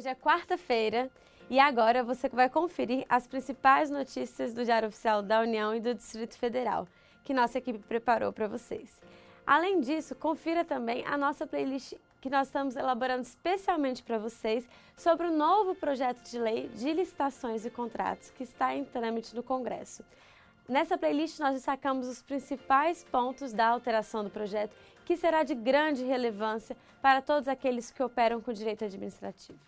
Hoje é quarta-feira e agora você vai conferir as principais notícias do Diário Oficial da União e do Distrito Federal, que nossa equipe preparou para vocês. Além disso, confira também a nossa playlist que nós estamos elaborando especialmente para vocês sobre o novo projeto de lei de licitações e contratos que está em trâmite no Congresso. Nessa playlist nós destacamos os principais pontos da alteração do projeto, que será de grande relevância para todos aqueles que operam com direito administrativo.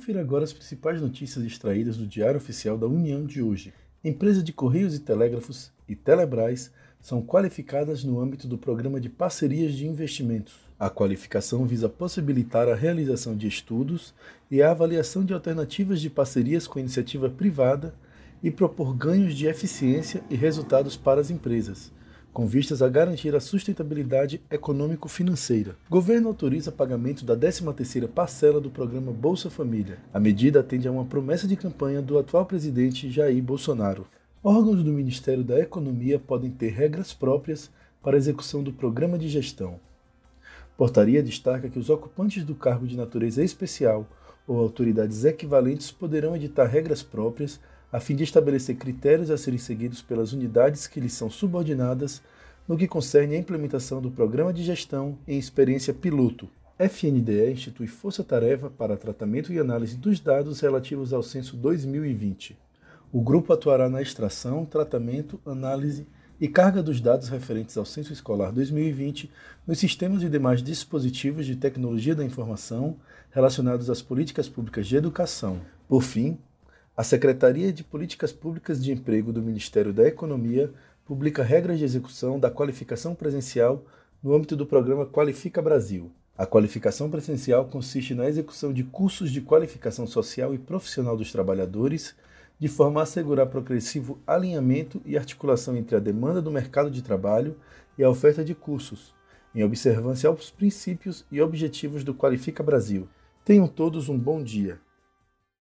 Confira agora as principais notícias extraídas do Diário Oficial da União de hoje. Empresas de Correios e Telégrafos e Telebrás são qualificadas no âmbito do Programa de Parcerias de Investimentos. A qualificação visa possibilitar a realização de estudos e a avaliação de alternativas de parcerias com iniciativa privada e propor ganhos de eficiência e resultados para as empresas, com vistas a garantir a sustentabilidade econômico-financeira. Governo autoriza pagamento da 13ª parcela do programa Bolsa Família. A medida atende a uma promessa de campanha do atual presidente Jair Bolsonaro. Órgãos do Ministério da Economia podem ter regras próprias para a execução do programa de gestão. Portaria destaca que os ocupantes do cargo de natureza especial ou autoridades equivalentes poderão editar regras próprias a fim de estabelecer critérios a serem seguidos pelas unidades que lhes são subordinadas no que concerne à implementação do Programa de Gestão em Experiência Piloto. FNDE institui força-tarefa para tratamento e análise dos dados relativos ao censo 2020. O grupo atuará na extração, tratamento, análise e carga dos dados referentes ao censo escolar 2020 nos sistemas e demais dispositivos de tecnologia da informação relacionados às políticas públicas de educação. Por fim, a Secretaria de Políticas Públicas de Emprego do Ministério da Economia publica regras de execução da qualificação presencial no âmbito do programa Qualifica Brasil. A qualificação presencial consiste na execução de cursos de qualificação social e profissional dos trabalhadores, de forma a assegurar progressivo alinhamento e articulação entre a demanda do mercado de trabalho e a oferta de cursos, em observância aos princípios e objetivos do Qualifica Brasil. Tenham todos um bom dia.